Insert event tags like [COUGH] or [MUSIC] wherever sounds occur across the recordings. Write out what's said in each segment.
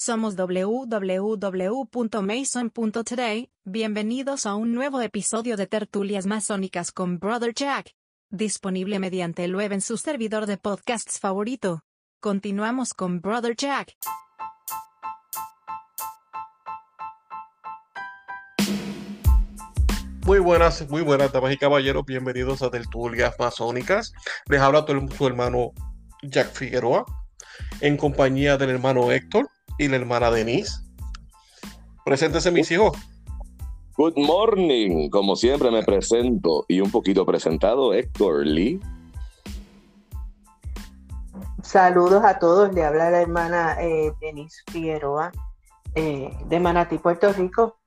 Somos www.mason.today. Bienvenidos a un nuevo episodio de Tertulias Masónicas con Brother Jack. Disponible mediante el web en su servidor de podcasts favorito. Continuamos con Brother Jack. Muy buenas, muy buenas damas y caballeros, bienvenidos a Tertulias Masónicas. Les habla su hermano Jack Figueroa, en compañía del hermano Héctor y la hermana Denise. Preséntese mis hijos. Good morning, como siempre me presento y un poquito presentado, Héctor Lee. Saludos a todos, le habla la hermana eh, Denise Figueroa eh, de Manatí, Puerto Rico.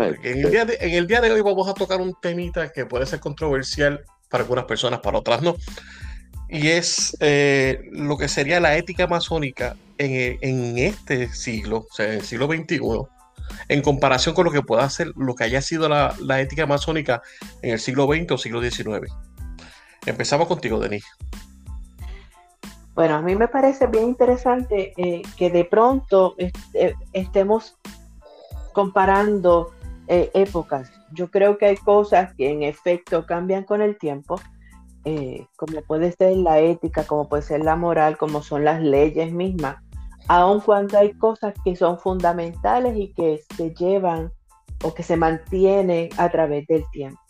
en, el día de, en el día de hoy vamos a tocar un temita que puede ser controversial para algunas personas, para otras no. Y es eh, lo que sería la ética masónica en, en, este siglo, o sea, en el siglo XXI, en comparación con lo que pueda ser lo que haya sido la, la ética masónica en el siglo XX o siglo XIX. Empezamos contigo, Denis. Bueno, a mí me parece bien interesante eh, que de pronto eh, estemos comparando épocas. Yo creo que hay cosas que en efecto cambian con el tiempo, eh, como puede ser la ética, como puede ser la moral, como son las leyes mismas, aun cuando hay cosas que son fundamentales y que se llevan o que se mantienen a través del tiempo.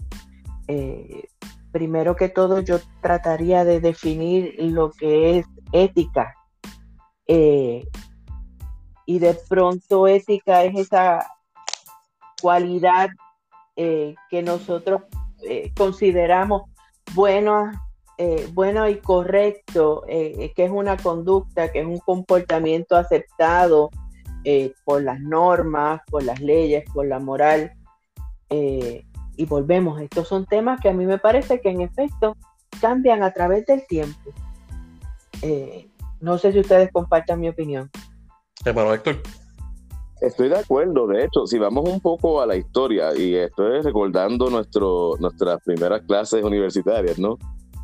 Eh, primero que todo, yo trataría de definir lo que es ética. y de pronto ética es esa cualidad eh, que nosotros eh, consideramos bueno, eh, bueno y correcto, que es una conducta, que es un comportamiento aceptado por las normas, por las leyes, por la moral. y volvemos, estos son temas que a mí me parece que en efecto cambian a través del tiempo. no sé si ustedes compartan mi opinión. Hermano Héctor. Estoy de acuerdo, de hecho, si vamos un poco a la historia, y estoy recordando nuestro, nuestras primeras clases universitarias, ¿no?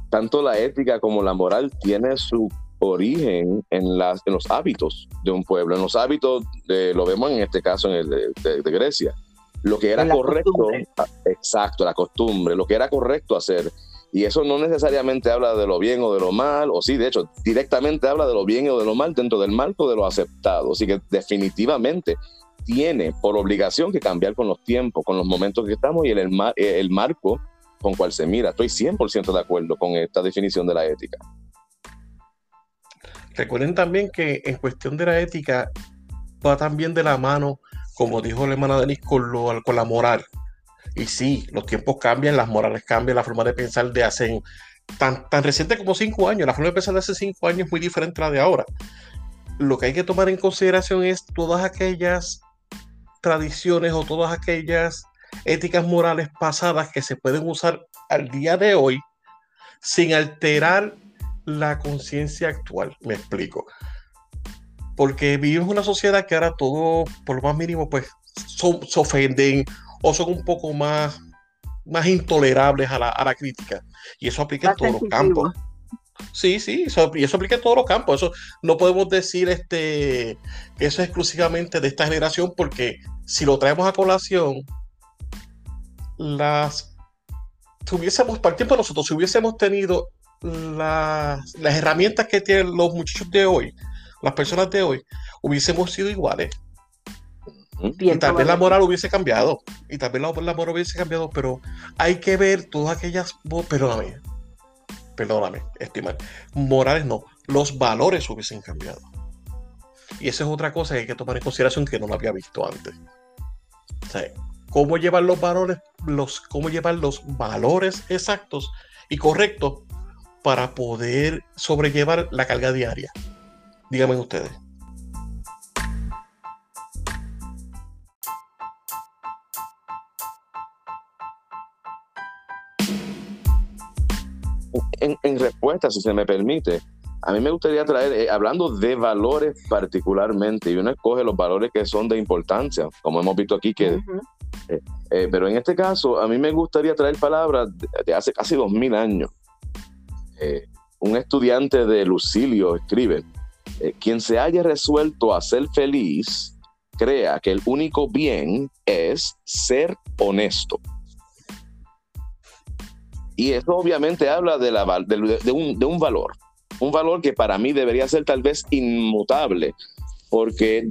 Tanto la ética como la moral tiene su origen en, las, en los hábitos de un pueblo, en los hábitos, de, lo vemos en este caso en el de, Grecia, lo que era correcto, ah, exacto, la costumbre, lo que era correcto hacer. Y eso no necesariamente habla de lo bien o de lo mal, o sí, de hecho, directamente habla de lo bien o de lo mal dentro del marco de lo aceptado. Así que definitivamente tiene por obligación que cambiar con los tiempos, con los momentos que estamos y el, el, marco con cual se mira. Estoy 100% de acuerdo con esta definición de la ética. Recuerden también que en cuestión de la ética va también de la mano, como dijo la hermana Denis, con, lo, con la moral. Y sí, los tiempos cambian, las morales cambian, la forma de pensar de hace tan, tan reciente como cinco años, la forma de pensar de hace cinco años es muy diferente a la de ahora. Lo que hay que tomar en consideración es todas aquellas tradiciones o todas aquellas éticas morales pasadas que se pueden usar al día de hoy sin alterar la conciencia actual. Me explico. Porque vivimos una sociedad que ahora todo, por lo más mínimo, pues se ofenden o son un poco más, más intolerables a la, a la crítica. Y eso aplica en todos los campos. Sí, sí, eso, y eso aplica en todos los campos. Eso no podemos decir este, que eso es exclusivamente de esta generación, porque si lo traemos a colación, las tuviésemos, para el tiempo nosotros, si hubiésemos tenido las, las herramientas que tienen los muchachos de hoy, las personas de hoy, hubiésemos sido iguales. Y tal vez la moral hubiese cambiado. Y tal vez la, moral hubiese cambiado, pero hay que ver todas aquellas. Perdóname. Perdóname, estimar. Morales no. Los valores hubiesen cambiado. Y esa es otra cosa que hay que tomar en consideración que no lo había visto antes. O sea, cómo llevar los valores, los, cómo llevar los valores exactos y correctos para poder sobrellevar la carga diaria. Díganme ustedes. En, respuesta, si se me permite, a mí me gustaría traer, eh, hablando de valores particularmente, y uno escoge los valores que son de importancia, como hemos visto aquí, que, eh, eh, pero en este caso, a mí me gustaría traer palabras de, hace casi dos mil años. un estudiante de Lucilio escribe, eh, quien se haya resuelto a ser feliz, crea que el único bien es ser honesto. Y eso obviamente habla de, un, valor, un valor que para mí debería ser tal vez inmutable, porque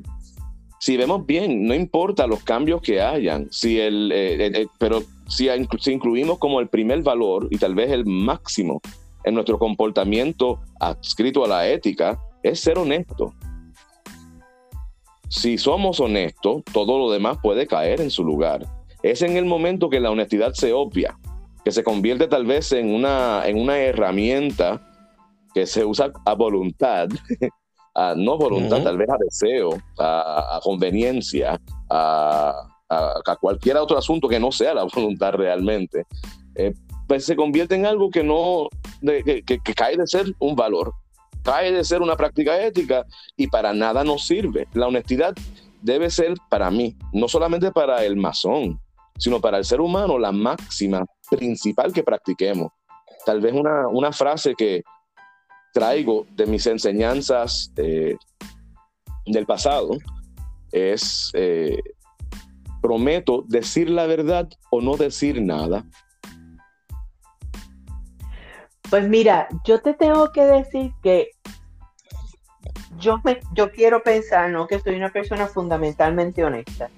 si vemos bien, no importa los cambios que hayan, si el, eh, eh, pero si, si, incluimos como el primer valor y tal vez el máximo en nuestro comportamiento adscrito a la ética, es ser honesto. Si somos honestos, todo lo demás puede caer en su lugar. Es en el momento que la honestidad se obvia, que se convierte tal vez en una, en una herramienta que se usa a voluntad, [LAUGHS] a no voluntad, tal vez a deseo, a, conveniencia, a, a, cualquier otro asunto que no sea la [LAUGHS] voluntad realmente, eh, pues se convierte en algo que no, que, que cae de ser un valor cae de ser una práctica ética y para nada nos sirve. La honestidad debe ser para mí, no solamente para el masón, sino para el ser humano, la máxima principal que practiquemos. Tal vez una, frase que traigo de mis enseñanzas eh, del pasado es, eh, prometo decir la verdad o no decir nada. Pues mira, yo te tengo que decir que yo, me, yo quiero pensar, ¿no? Que soy una persona fundamentalmente honesta.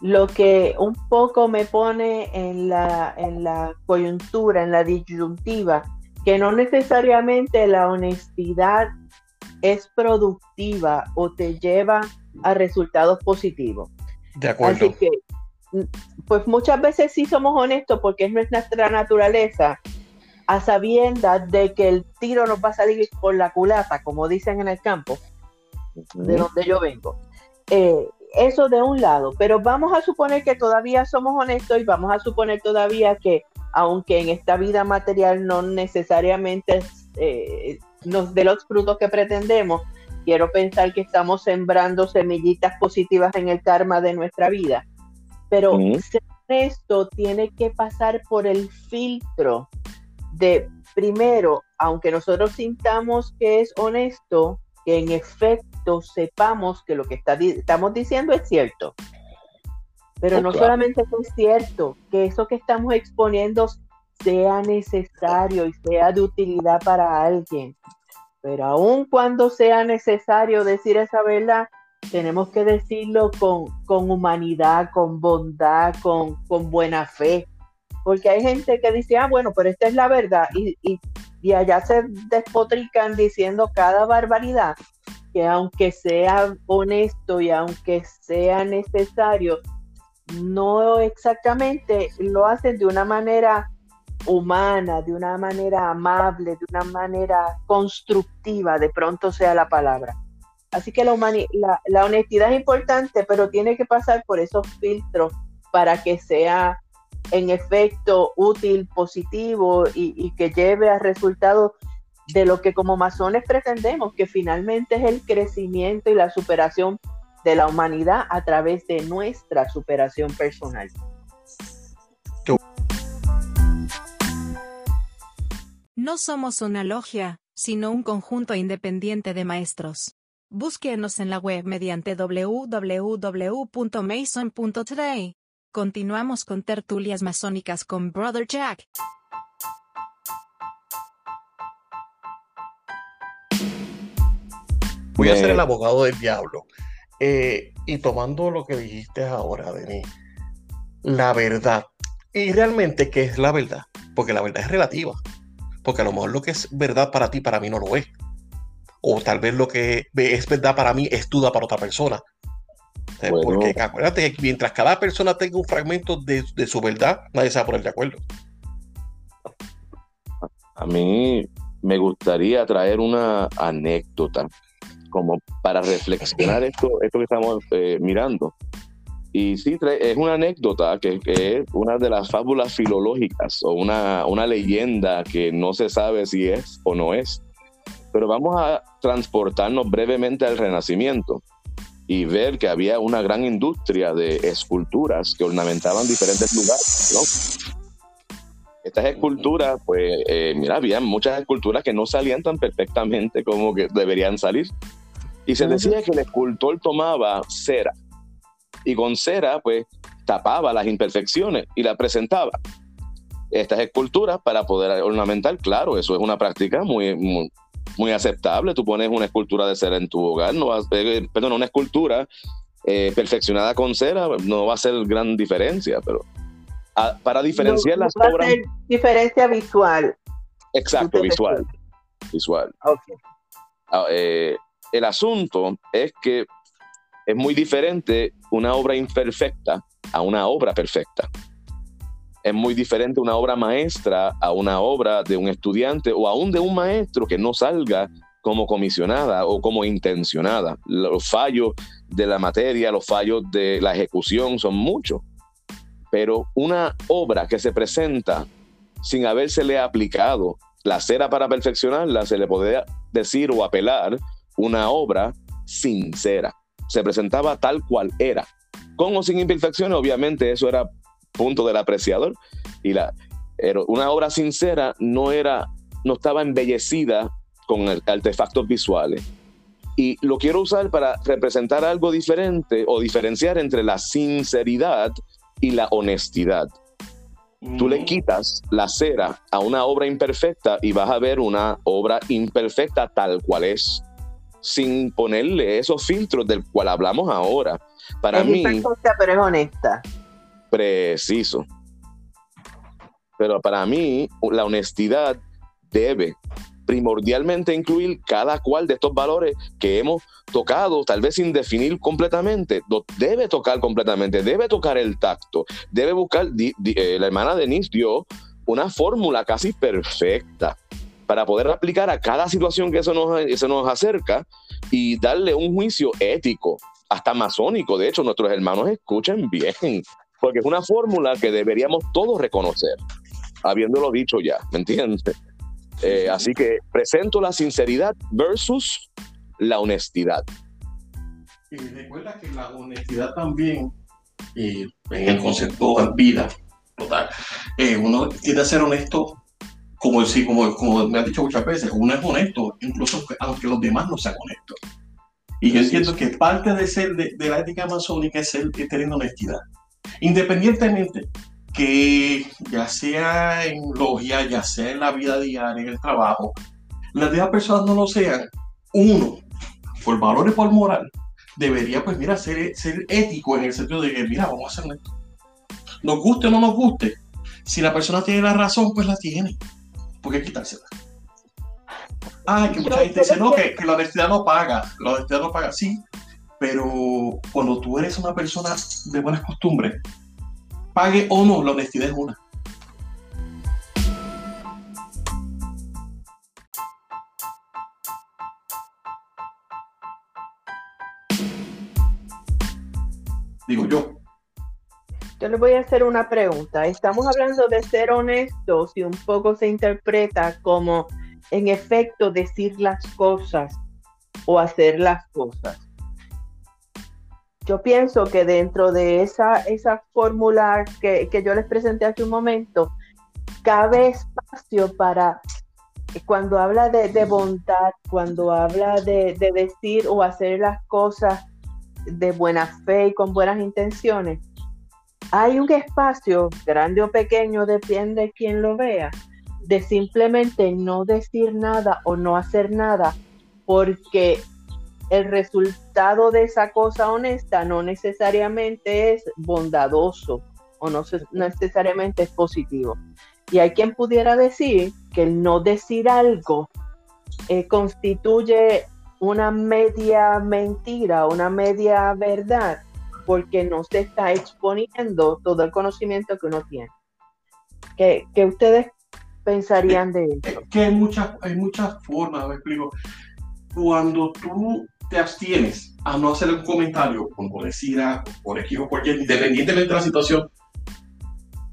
Lo que un poco me pone en la, en la coyuntura, en la disyuntiva, que no necesariamente la honestidad es productiva o te lleva a resultados positivos. De acuerdo. Así que, pues muchas veces sí somos honestos porque es nuestra naturaleza, a sabiendas de que el tiro nos va a salir por la culata, como dicen en el campo, de donde yo vengo. Eh, eso de un lado, pero vamos a suponer que todavía somos honestos y vamos a suponer todavía que aunque en esta vida material no necesariamente eh, nos dé los frutos que pretendemos, quiero pensar que estamos sembrando semillitas positivas en el karma de nuestra vida. Pero esto tiene que pasar por el filtro de, primero, aunque nosotros sintamos que es honesto, que en efecto sepamos que lo que está, estamos diciendo es cierto. Pero no solamente es cierto, que eso que estamos exponiendo sea necesario y sea de utilidad para alguien. Pero aun cuando sea necesario decir esa verdad, tenemos que decirlo con, con humanidad, con bondad, con, con buena fe, porque hay gente que dice, ah, bueno, pero esta es la verdad, y, y, allá se despotrican diciendo cada barbaridad, que aunque sea honesto y aunque sea necesario, no exactamente lo hacen de una manera humana, de una manera amable, de una manera constructiva, de pronto sea la palabra. Así que la, la honestidad es importante, pero tiene que pasar por esos filtros para que sea en efecto útil, positivo y, que lleve a resultados de lo que como masones pretendemos, que finalmente es el crecimiento y la superación de la humanidad a través de nuestra superación personal. No somos una logia, sino un conjunto independiente de maestros. Búsquenos en la web mediante www.mason.today. Continuamos con tertulias masónicas con Brother Jack. Voy a ser el abogado del diablo. Eh, y tomando lo que dijiste ahora, Denis, la verdad. Y realmente, ¿qué es la verdad? Porque la verdad es relativa. Porque a lo mejor lo que es verdad para ti, para mí no lo es. O tal vez lo que es verdad para mí es duda para otra persona. Porque acuérdate que mientras cada persona tenga un fragmento de, su verdad, nadie se va a poner de acuerdo. A mí me gustaría traer una anécdota como para reflexionar esto, esto que estamos eh, mirando. Y sí, es una anécdota que, es una de las fábulas filológicas o una, una leyenda que no se sabe si es o no es. Pero vamos a transportarnos brevemente al Renacimiento y ver que había una gran industria de esculturas que ornamentaban diferentes lugares, ¿no? Estas esculturas, pues, eh, mira, había muchas esculturas que no salían tan perfectamente como que deberían salir. Y se decía que el escultor tomaba cera y con cera pues tapaba las imperfecciones y la presentaba. Estas esculturas para poder ornamentar, claro, eso es una práctica muy, muy, aceptable. Tú pones una escultura de cera en tu hogar, no vas, eh, perdón, una escultura eh, perfeccionada con cera no va a ser gran diferencia, pero ah, para diferenciar las obras... diferencia visual. Exacto, visual. Visual. Ah, eh, el asunto es que es muy diferente una obra imperfecta a una obra perfecta. Es muy diferente una obra maestra a una obra de un estudiante o aún de un maestro que no salga como comisionada o como intencionada. Los fallos de la materia, los fallos de la ejecución son muchos. Pero una obra que se presenta sin habérsele aplicado la cera para perfeccionarla, se le podría decir o apelar una obra sincera. Se presentaba tal cual era. Con o sin imperfecciones, obviamente eso era punto del apreciador. Y la, una obra sincera no era, no estaba embellecida con artefactos visuales. Y lo quiero usar para representar algo diferente o diferenciar entre la sinceridad y la honestidad. Tú le quitas la cera a una obra imperfecta y vas a ver una obra imperfecta tal cual es, sin ponerle esos filtros del cual hablamos ahora. Para mí. pero es honesta. Preciso. Pero para mí, la honestidad debe primordialmente incluir cada cual de estos valores que hemos tocado, tal vez sin definir completamente, debe tocar completamente, debe tocar el tacto, debe buscar, eh, la hermana Denise dio una fórmula casi perfecta para poder aplicar a cada situación que se nos, se nos acerca y darle un juicio ético, hasta masónico. De hecho, nuestros hermanos escuchen bien, porque es una fórmula que deberíamos todos reconocer, habiéndolo dicho ya, ¿me entiendes? Eh, así que presento la sinceridad versus la honestidad. Y recuerda que la honestidad también, en el concepto de vida, total, eh, uno tiene que ser honesto, como, como, como me han dicho muchas veces, uno es honesto, incluso aunque los demás no sean honestos. Y yo entiendo que parte de ser de, la ética masónica es ser tener honestidad. Independientemente que ya sea en logia, ya sea en la vida diaria, en el trabajo, las demás personas no lo sean, uno, por valores, por moral, debería, pues mira, ser, ser ético en el sentido de que, mira, vamos a hacer esto. Nos guste o no nos guste, si la persona tiene la razón, pues la tiene. ¿Por qué quitársela? Ay, que mucha gente dice, no, que, que la honestidad no paga, la honestidad no paga, sí, pero cuando tú eres una persona de buenas costumbres, pague o no, la honestidad es una. Digo yo. Yo le voy a hacer una pregunta. Estamos hablando de ser honestos y un poco se interpreta como, en efecto, decir las cosas o hacer las cosas yo pienso que dentro de esa, esa fórmula que, yo les presenté hace un momento, cabe espacio para cuando habla de, bondad, cuando habla de, decir o hacer las cosas de buena fe y con buenas intenciones, hay un espacio, grande o pequeño, depende de quién lo vea, de simplemente no decir nada o no hacer nada porque el resultado de esa cosa honesta no necesariamente es bondadoso o no, necesariamente es positivo. Y hay quien pudiera decir que el no decir algo eh, constituye una media mentira, una media verdad, porque no se está exponiendo todo el conocimiento que uno tiene. ¿Qué, ustedes pensarían de eso? Que hay muchas, hay muchas formas, me explico. Cuando tú te abstienes a no hacer un comentario por algo, por X o cualquier, independientemente de la situación,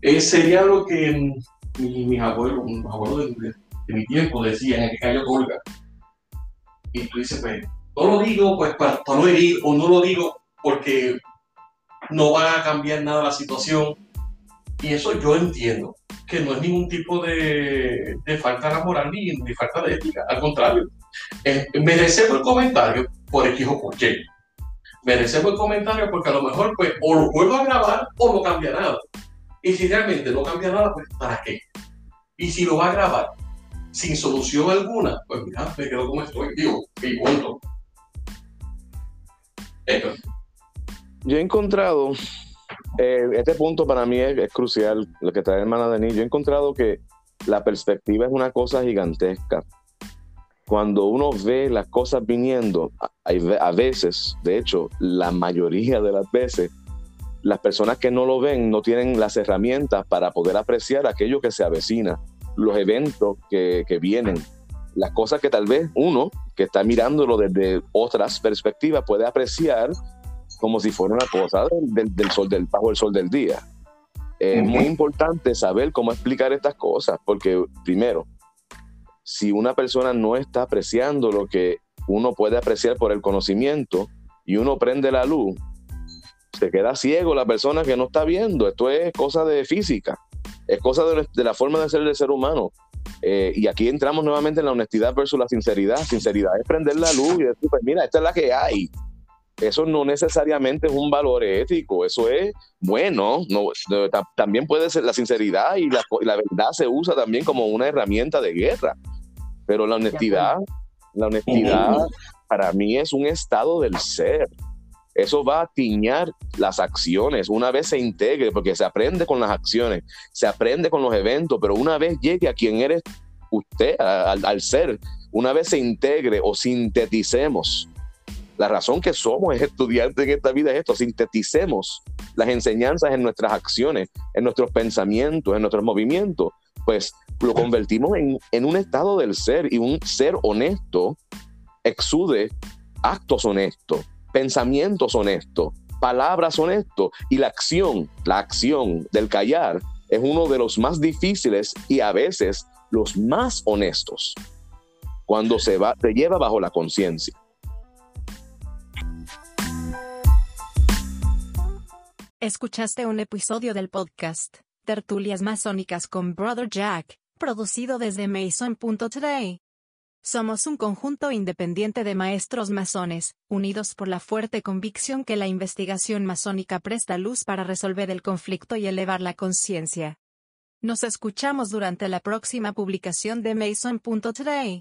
eh, sería lo que mis abuelos, los abuelos de, mi tiempo decían en que cayó colga. Y tú dices, pues, no lo digo pues para, no herir o no lo digo porque no va a cambiar nada la situación. Y eso yo entiendo que no es ningún tipo de, falta de moral ni, falta de ética. Al contrario, Eh, merecemos el comentario por X o por Y. Merecemos el comentario porque a lo mejor pues o lo vuelvo a grabar o no cambia nada. Y si realmente no cambia nada, pues ¿para qué? Y si lo va a grabar sin solución alguna, pues mira, me quedo como estoy, digo, y punto. Yo he encontrado, eh, este punto para mí es, crucial, lo que trae hermana Denis, yo he encontrado que la perspectiva es una cosa gigantesca. Cuando uno ve las cosas viniendo, a, a veces, de hecho, la mayoría de las veces, las personas que no lo ven no tienen las herramientas para poder apreciar aquello que se avecina, los eventos que, que vienen, las cosas que tal vez uno que está mirándolo desde otras perspectivas puede apreciar como si fuera una cosa del, del, sol del bajo el sol del día. Es muy importante saber cómo explicar estas cosas, porque primero, si una persona no está apreciando lo que uno puede apreciar por el conocimiento y uno prende la luz, se queda ciego la persona que no está viendo. Esto es cosa de física, es cosa de, de la forma de ser del ser humano. Eh, y aquí entramos nuevamente en la honestidad versus la sinceridad. Sinceridad es prender la luz y decir, pues mira, esta es la que hay. Eso no necesariamente es un valor ético, eso es bueno. No, también puede ser la sinceridad y la, la, verdad se usa también como una herramienta de guerra. Pero la honestidad, la honestidad para mí es un estado del ser eso va a tiñar las acciones una vez se integre, porque se aprende con las acciones, se aprende con los eventos, pero una vez llegue a quien eres usted, al, ser, una vez se integre o sinteticemos. La razón que somos estudiantes en esta vida es esto, sinteticemos las enseñanzas en nuestras acciones, en nuestros pensamientos, en nuestros movimientos, pues lo convertimos en, en un estado del ser y un ser honesto exude actos honestos pensamientos honestos, palabras honestos y la acción, la acción del callar es uno de los más difíciles y a veces los más honestos cuando se va, se lleva bajo la conciencia. Escuchaste un episodio del podcast Tertulias Masónicas con Brother Jack, producido desde Mason.today. Somos un conjunto independiente de maestros masones, unidos por la fuerte convicción que la investigación masónica presta luz para resolver el conflicto y elevar la conciencia. Nos escuchamos durante la próxima publicación de Mason.today.